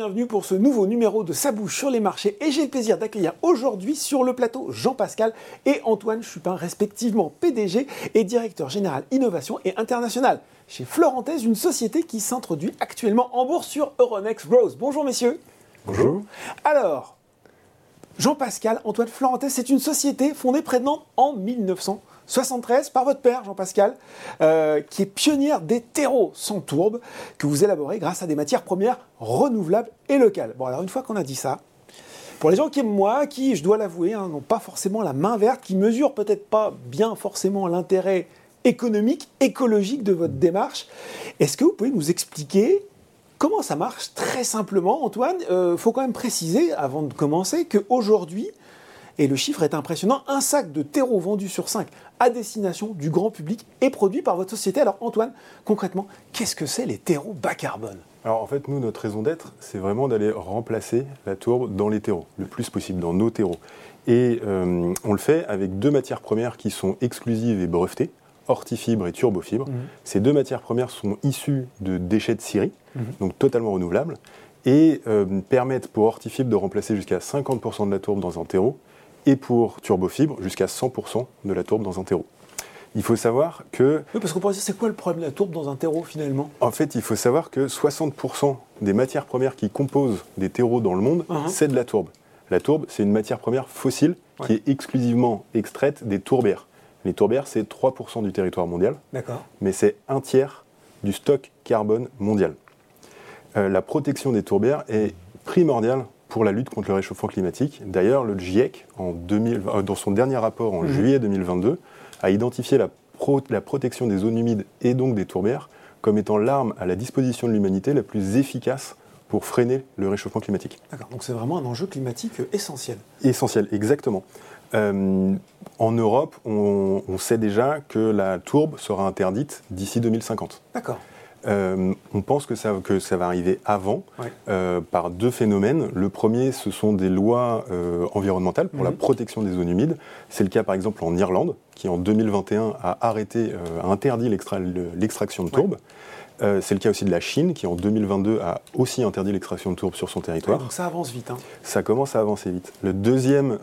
Bienvenue pour ce nouveau numéro de Sa bouche sur les marchés et j'ai le plaisir d'accueillir aujourd'hui sur le plateau Jean-Pascal et Antoine Chupin, respectivement PDG et directeur général innovation et international chez Florentez, une société qui s'introduit actuellement en bourse sur Euronext Growth. Bonjour messieurs. Bonjour. Alors, Jean-Pascal, Antoine Florentez, c'est une société fondée près de Nantes en 1900. 73 par votre père, Jean-Pascal, euh, qui est pionnière des terreaux sans tourbe, que vous élaborez grâce à des matières premières renouvelables et locales. Bon, alors une fois qu'on a dit ça, pour les gens qui aiment moi, qui, je dois l'avouer, hein, n'ont pas forcément la main verte, qui mesurent peut-être pas bien forcément l'intérêt économique, écologique de votre démarche, est-ce que vous pouvez nous expliquer comment ça marche très simplement, Antoine? Il euh, faut quand même préciser, avant de commencer, qu'aujourd'hui, et le chiffre est impressionnant, un sac de terreau vendu sur 5 à destination du grand public est produit par votre société. Alors Antoine, concrètement, qu'est-ce que c'est les terreaux bas carbone? Alors en fait, nous, notre raison d'être, c'est vraiment d'aller remplacer la tourbe dans les terreaux, le plus possible, dans nos terreaux. Et euh, on le fait avec deux matières premières qui sont exclusives et brevetées, hortifibre et turbofibre. Mhm. Ces deux matières premières sont issues de déchets de scierie, mhm. donc totalement renouvelables, et euh, permettent pour hortifibre de remplacer jusqu'à 50% de la tourbe dans un terreau et pour turbofibre jusqu'à 100% de la tourbe dans un terreau. Il faut savoir que... Oui, parce qu'on pourrait dire, c'est quoi le problème de la tourbe dans un terreau finalement? En fait, il faut savoir que 60% des matières premières qui composent des terreaux dans le monde, uh-huh. c'est de la tourbe. La tourbe, c'est une matière première fossile qui est exclusivement extraite des tourbières. Les tourbières, c'est 3% du territoire mondial. D'accord. Mais c'est un tiers du stock carbone mondial. Euh, la protection des tourbières est primordiale pour la lutte contre le réchauffement climatique. D'ailleurs, le GIEC, en 2000, euh, dans son dernier rapport en mhm. juillet 2022, a identifié la, la, protection des zones humides et donc des tourbières comme étant l'arme à la disposition de l'humanité la plus efficace pour freiner le réchauffement climatique. D'accord, donc c'est vraiment un enjeu climatique essentiel. Essentiel, exactement. Euh, en Europe, on, on, sait déjà que la tourbe sera interdite d'ici 2050. D'accord. Euh, on pense que ça, que ça va arriver avant euh, par deux phénomènes. Le premier, ce sont des lois euh, environnementales pour la mhm. protection des zones humides. C'est le cas par exemple en Irlande, qui en 2021 a arrêté, a interdit l'extraction de tourbe. c'est le cas aussi de la Chine, qui en 2022 a aussi interdit l'extraction de tourbe sur son territoire. donc ça avance vite. Hein. Ça commence à avancer vite. Le deuxième,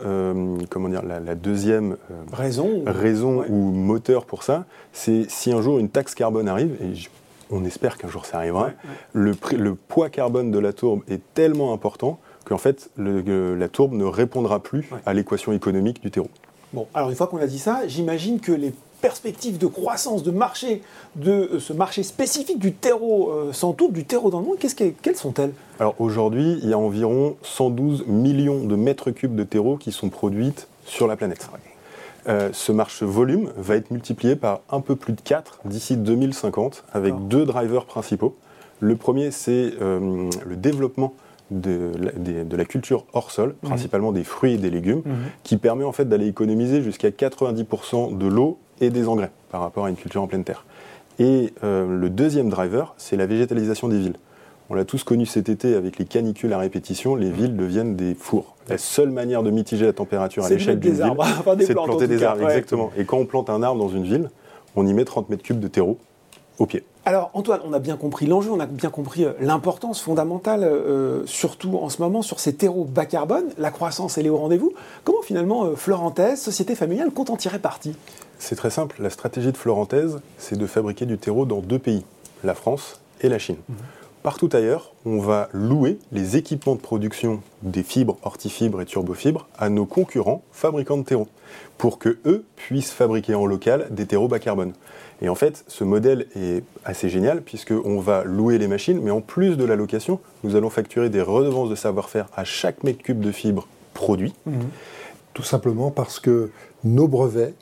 comment dire, la, deuxième raison, raison ou moteur pour ça, c'est si un jour une taxe carbone arrive, et on espère qu'un jour ça arrivera, Le, poids carbone de la tourbe est tellement important qu'en fait, la tourbe ne répondra plus à l'équation économique du terreau. Bon, alors une fois qu'on a dit ça, j'imagine que les perspectives de croissance de marché, de euh, ce marché spécifique du terreau euh, sans tourbe, du terreau dans le monde, quelles sont-elles? Alors aujourd'hui, il y a environ 112 millions de mètres cubes de terreau qui sont produits sur la planète. Euh, ce marché volume va être multiplié par un peu plus de 4 d'ici 2050 avec deux drivers principaux. Le premier, c'est euh, le développement de la, culture hors sol, mhm. principalement des fruits et des légumes, mhm. qui permet en fait d'aller économiser jusqu'à 90% de l'eau et des engrais par rapport à une culture en pleine terre. Et euh, le deuxième driver, c'est la végétalisation des villes. On l'a tous connu cet été avec les canicules à répétition, les villes deviennent des fours. La seule manière de mitiger la température à l'échelle d'une ville, c'est de planter des arbres. Exactement. Et quand on plante un arbre dans une ville, on y met 30 mètres cubes de terreau au pied. Alors Antoine, on a bien compris l'enjeu, on a bien compris euh, l'importance fondamentale, euh, surtout en ce moment, sur ces terreaux bas carbone. La croissance, elle est au rendez-vous. Comment finalement euh, Florentaise, société familiale, compte en tirer parti C'est très simple. La stratégie de Florentaise, c'est de fabriquer du terreau dans deux pays, la France et la Chine. Mhm. Partout ailleurs, on va louer les équipements de production des fibres, hortifibres et turbofibres à nos concurrents fabricants de terreau, pour que eux puissent fabriquer en local des terreaux bas carbone. Et en fait, ce modèle est assez génial puisqu'on va louer les machines, mais en plus de la location, nous allons facturer des redevances de savoir-faire à chaque mètre cube de fibres produit. Mmh. Tout simplement parce que nos brevets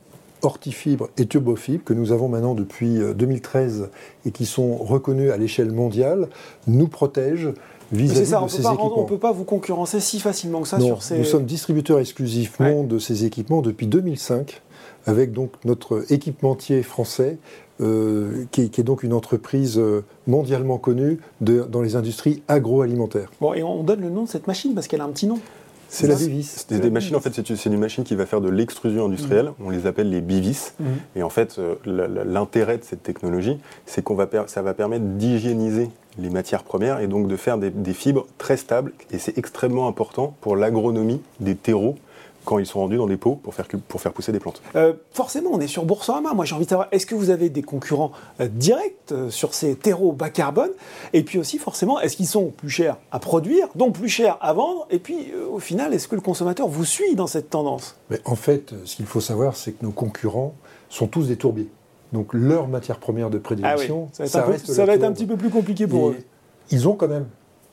hortifibre et turbofibre que nous avons maintenant depuis 2013 euh, et qui sont reconnus à l'échelle mondiale nous protègent vis-à-vis de ces équipements. on ne peut pas vous concurrencer si facilement que ça sur ces... Nous sommes distributeurs exclusivement de ces équipements depuis 2005 avec donc notre équipementier français euh, qui, est donc une entreprise euh, mondialement connue dans les industries agroalimentaires. Bon, et on donne le nom de cette machine parce qu'elle a un petit nom. C'est la bivis. C'est des machines, en fait, c'est une machine qui va faire de l'extrusion industrielle. Mm. On les appelle les bivis. Mm. Et en fait, euh, l'intérêt de cette technologie, c'est qu'on va, ça va permettre d'hygiéniser les matières premières et donc de faire des, des fibres très stables. Et c'est extrêmement important pour l'agronomie des terreaux quand ils sont rendus dans des pots pour faire, pour faire pousser des plantes. Euh, forcément, on est sur Boursorama. Moi, j'ai envie de savoir, est-ce que vous avez des concurrents euh, directs euh, sur ces terreaux bas carbone? Et puis aussi, forcément, est-ce qu'ils sont plus chers à produire, donc plus chers à vendre? Et puis, au final, est-ce que le consommateur vous suit dans cette tendance? Mais En fait, ce qu'il faut savoir, c'est que nos concurrents sont tous des tourbiers. Donc leur matière première de prédilection, ah ça va être, un, ça va être un petit peu plus compliqué pour eux. Ils ont quand même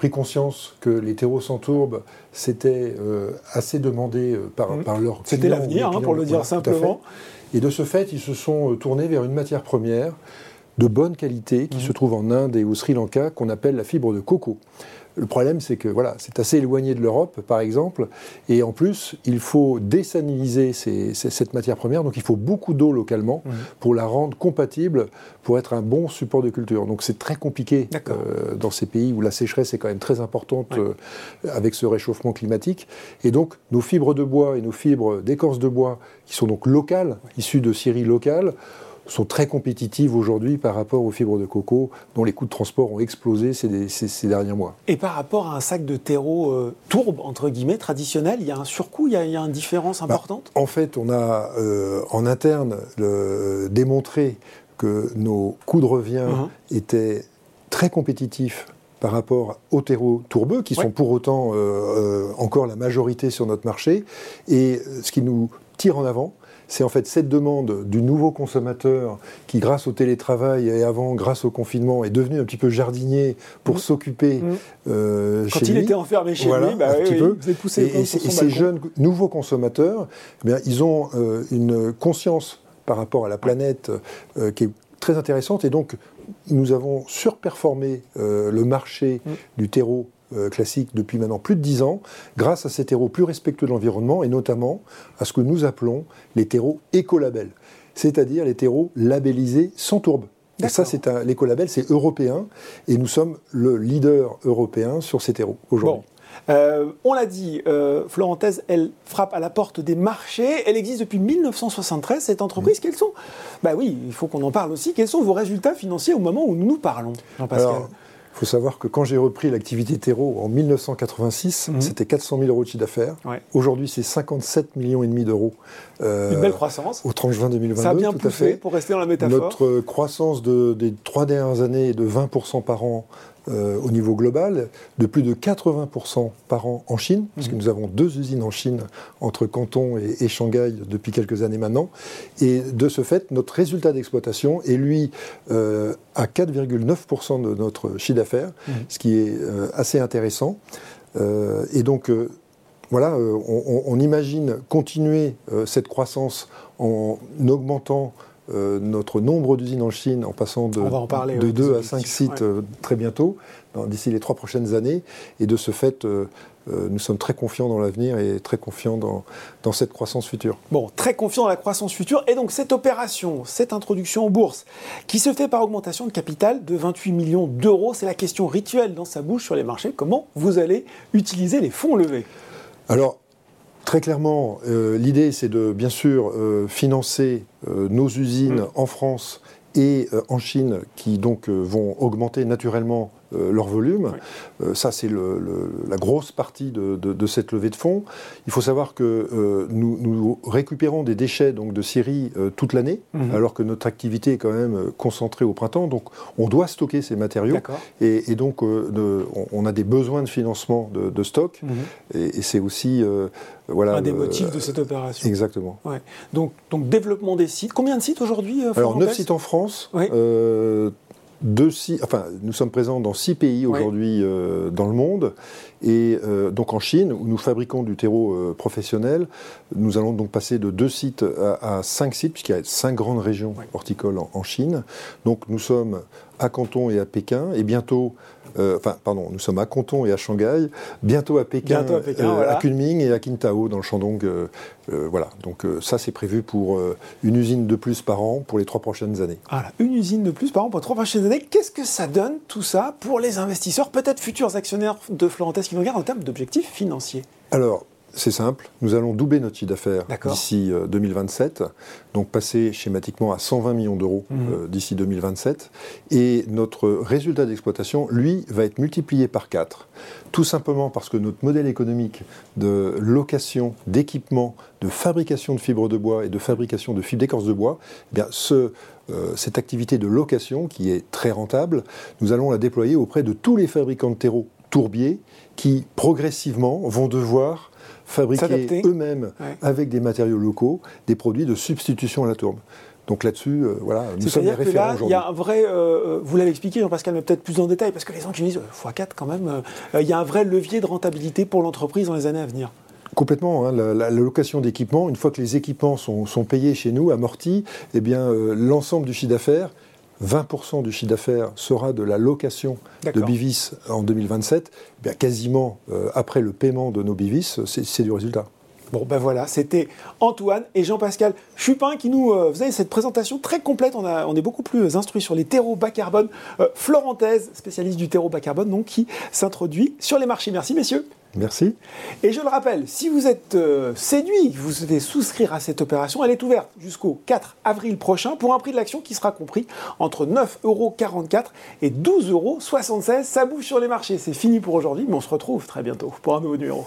pris conscience que les terreaux sans tourbe, c'était euh, assez demandé euh, par, mmh. par leurs C'était l'avenir, hein, pour le dire simplement. Et de ce fait, ils se sont euh, tournés vers une matière première de bonne qualité qui mmh. se trouve en Inde et au Sri Lanka, qu'on appelle la fibre de coco. Le problème, c'est que voilà, c'est assez éloigné de l'Europe, par exemple, et en plus, il faut désaliniser cette matière première, donc il faut beaucoup d'eau localement mmh. pour la rendre compatible pour être un bon support de culture. Donc c'est très compliqué euh, dans ces pays où la sécheresse est quand même très importante euh, avec ce réchauffement climatique. Et donc nos fibres de bois et nos fibres d'écorce de bois, qui sont donc locales, issues de scieries locales, sont très compétitives aujourd'hui par rapport aux fibres de coco, dont les coûts de transport ont explosé ces, derniers mois. Et par rapport à un sac de terreau euh, tourbe, entre guillemets, traditionnel, il y a un surcoût, il y a, une différence bah, importante? En fait, on a euh, en interne démontré que nos coûts de revient uh-huh. étaient très compétitifs par rapport aux terreaux tourbeux, qui sont pour autant euh, encore la majorité sur notre marché. Et ce qui nous tire en avant, c'est en fait cette demande du nouveau consommateur qui, grâce au télétravail et avant, grâce au confinement, est devenu un petit peu jardinier pour mmh. s'occuper mmh. Euh, Quand il était enfermé chez lui, bah, un petit peu. vous poussé et, et, ces jeunes nouveaux consommateurs, eh bien, ils ont euh, une conscience par rapport à la planète euh, qui est très intéressante et donc nous avons surperformé le marché mmh. du terreau classique depuis maintenant plus de 10 ans, grâce à ces terreaux plus respectueux de l'environnement et notamment à ce que nous appelons les terreaux écolabels, c'est-à-dire les terreaux labellisés sans tourbe. Et ça, c'est un l'écolabel, c'est européen, et nous sommes le leader européen sur ces terreaux aujourd'hui. Euh, on l'a dit, euh, Florentaise, elle frappe à la porte des marchés. Elle existe depuis 1973, cette entreprise. Quels sont? Bah oui, il faut qu'on en parle aussi. Quels sont vos résultats financiers au moment où nous nous parlons, Jean-Pascal? Il faut savoir que quand j'ai repris l'activité terreau en 1986, mhm. c'était 400 000 euros de chiffre d'affaires. Aujourd'hui, c'est 57 millions et demi d'euros. Euh, Une belle croissance. Au 30 juin 2022. Ça a bien poussé, pour rester dans la métaphore. Notre croissance des trois dernières années est de 20% par an euh, au niveau global, de plus de 80% par an en Chine, puisque mhm. nous avons deux usines en Chine entre Canton et, Shanghai depuis quelques années maintenant. Et de ce fait, notre résultat d'exploitation est lui euh, à 4,9% de notre chiffre d'affaires, mhm. ce qui est euh, assez intéressant. et donc, voilà, on, on, imagine continuer cette croissance en augmentant euh, notre nombre d'usines en Chine en passant de, de 2 à 5 sites euh, très bientôt, d'ici les trois prochaines années. Et de ce fait, euh, nous sommes très confiants dans l'avenir et très confiants dans, dans, cette croissance future. Bon, très confiants dans la croissance future. Et donc cette opération, cette introduction en bourse, qui se fait par augmentation de capital de 28 millions d'euros, c'est la question rituelle dans sa bouche sur les marchés. Comment vous allez utiliser les fonds levés? Alors, Très clairement, euh, l'idée, c'est de bien sûr euh, financer euh, nos usines mm. en France et en Chine, qui donc vont augmenter naturellement leur volume. Euh, ça, c'est la grosse partie de, cette levée de fonds. Il faut savoir que euh, nous, récupérons des déchets donc, de Syrie toute l'année, mhm. alors que notre activité est quand même concentrée au printemps. Donc, on doit stocker ces matériaux. Et, donc, on, a des besoins de financement de, stock. Mhm. Et, c'est aussi. voilà, un des motifs de cette opération. Exactement. Donc, donc, développement des sites. Combien de sites aujourd'hui Alors, 9 sites en France, enfin, nous sommes présents dans six pays aujourd'hui euh, dans le monde. Et euh, donc en Chine, où nous fabriquons du terreau euh, professionnel, nous allons donc passer de deux sites à, cinq sites, puisqu'il y a cinq grandes régions horticoles en, Chine. Donc nous sommes à Canton et à Pékin, et bientôt euh, enfin, pardon, nous sommes à Canton et à Shanghai, bientôt à Pékin, euh, à, Kunming et à Qingdao dans le Shandong. Euh, voilà, donc ça c'est prévu pour une usine de plus par an pour les trois prochaines années. Voilà, une usine de plus par an pour les trois prochaines années. Qu'est-ce que ça donne tout ça pour les investisseurs, peut-être futurs actionnaires de Florentès qui nous regardent en termes d'objectifs financiers? Alors, C'est simple, nous allons doubler notre chiffre d'affaires d'ici 2027, donc passer schématiquement à 120 millions d'euros mmh. d'ici 2027, et notre résultat d'exploitation, lui, va être multiplié par 4, tout simplement parce que notre modèle économique de location, d'équipement, de fabrication de fibres de bois et de fabrication de fibres d'écorce de bois, eh bien ce, cette activité de location qui est très rentable, nous allons la déployer auprès de tous les fabricants de terreau tourbiers qui progressivement vont devoir fabriquer eux-mêmes avec des matériaux locaux des produits de substitution à la tourbe. Donc là-dessus, euh, voilà, nous sommes les référents Il y a un vrai, euh, vous l'avez expliqué, Jean-Pascal, mais peut-être plus en détail, parce que les gens qui disent x4 quand même, euh, il y a un vrai levier de rentabilité pour l'entreprise dans les années à venir. Complètement. Hein, la, location d'équipement, une fois que les équipements sont, payés chez nous, amortis, eh bien l'ensemble du chiffre d'affaires 20% du chiffre d'affaires sera de la location de Bivis en 2027, eh bien quasiment euh, après le paiement de nos Bivis, c'est du résultat. Bon, ben voilà, c'était Antoine et Jean-Pascal Chupin qui nous euh, faisaient cette présentation très complète. On, a, on est beaucoup plus instruits sur les terreaux bas carbone. Euh, Florentaise, spécialiste du terreau bas carbone, donc qui s'introduit sur les marchés. Merci, messieurs. Merci. Et je le rappelle, si vous êtes euh, séduit, vous souhaitez souscrire à cette opération, elle est ouverte jusqu'au 4 avril prochain pour un prix de l'action qui sera compris entre 9,44€ et 12,76€. Ça bouge sur les marchés. C'est fini pour aujourd'hui, mais on se retrouve très bientôt pour un nouveau numéro.